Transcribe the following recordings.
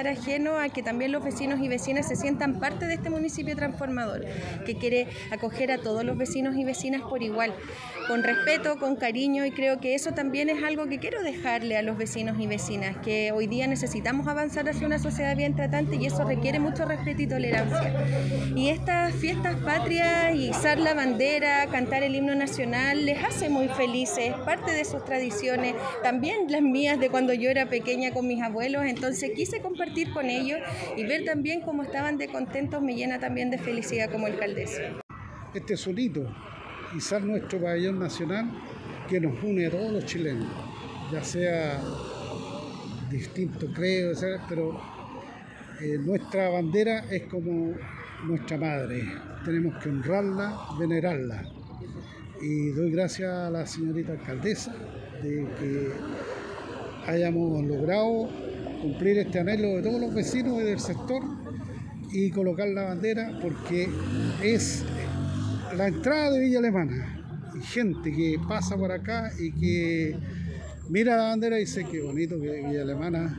estar ajeno a que también los vecinos y vecinas se sientan parte de este municipio transformador, que quiere acoger a todos los vecinos y vecinas por igual, con respeto, con cariño y creo que eso también es algo que quiero dejarle a los vecinos y vecinas, que hoy día necesitamos avanzar hacia una sociedad bien tratante y eso requiere mucho respeto y tolerancia. Y estas fiestas patrias, izar la bandera, cantar el himno nacional, les hace muy felices, parte de sus tradiciones, también las mías de cuando yo era pequeña con mis abuelos, entonces quise compartir con ellos y ver también cómo estaban de contentos me llena también de felicidad como alcaldesa. Este hito, izar nuestro pabellón nacional que nos une a todos los chilenos, ya sea distinto creo, pero eh, nuestra bandera es como nuestra madre, tenemos que honrarla, venerarla. Y doy gracias a la señorita alcaldesa de que hayamos logrado cumplir este anhelo de todos los vecinos y del sector y colocar la bandera porque es la entrada de Villa Alemana. Y gente que pasa por acá y que mira la bandera y dice qué bonito que Villa Alemana.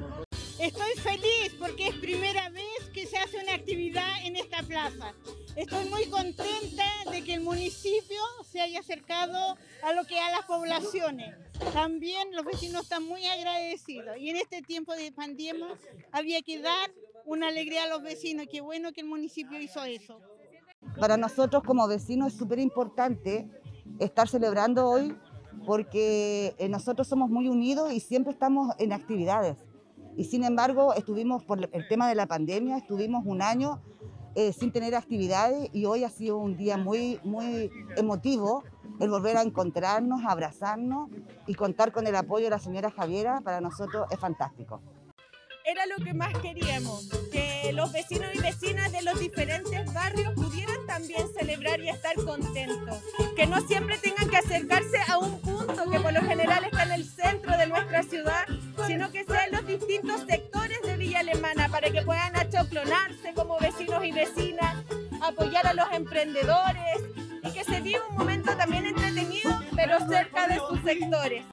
Estoy feliz porque es primera vez que se hace una actividad en esta plaza. Estoy muy contenta de que el municipio se haya acercado a lo que a las poblaciones. También los vecinos están muy agradecidos y en este tiempo de pandemia había que dar una alegría a los vecinos. Qué bueno que el municipio hizo eso. Para nosotros como vecinos es súper importante estar celebrando hoy porque eh, nosotros somos muy unidos y siempre estamos en actividades. Y sin embargo, estuvimos por el tema de la pandemia, estuvimos un año eh, sin tener actividades y hoy ha sido un día muy, muy emotivo el volver a encontrarnos, abrazarnos y contar con el apoyo de la señora Javiera, para nosotros es fantástico. Era lo que más queríamos, que los vecinos y vecinas de los diferentes barrios pudieran también celebrar y estar contentos, que no siempre tengan que acercarse a un punto que por lo general achoclonarse como vecinos y vecinas, apoyar a los emprendedores y que se viva un momento también entretenido, pero cerca de sus sectores.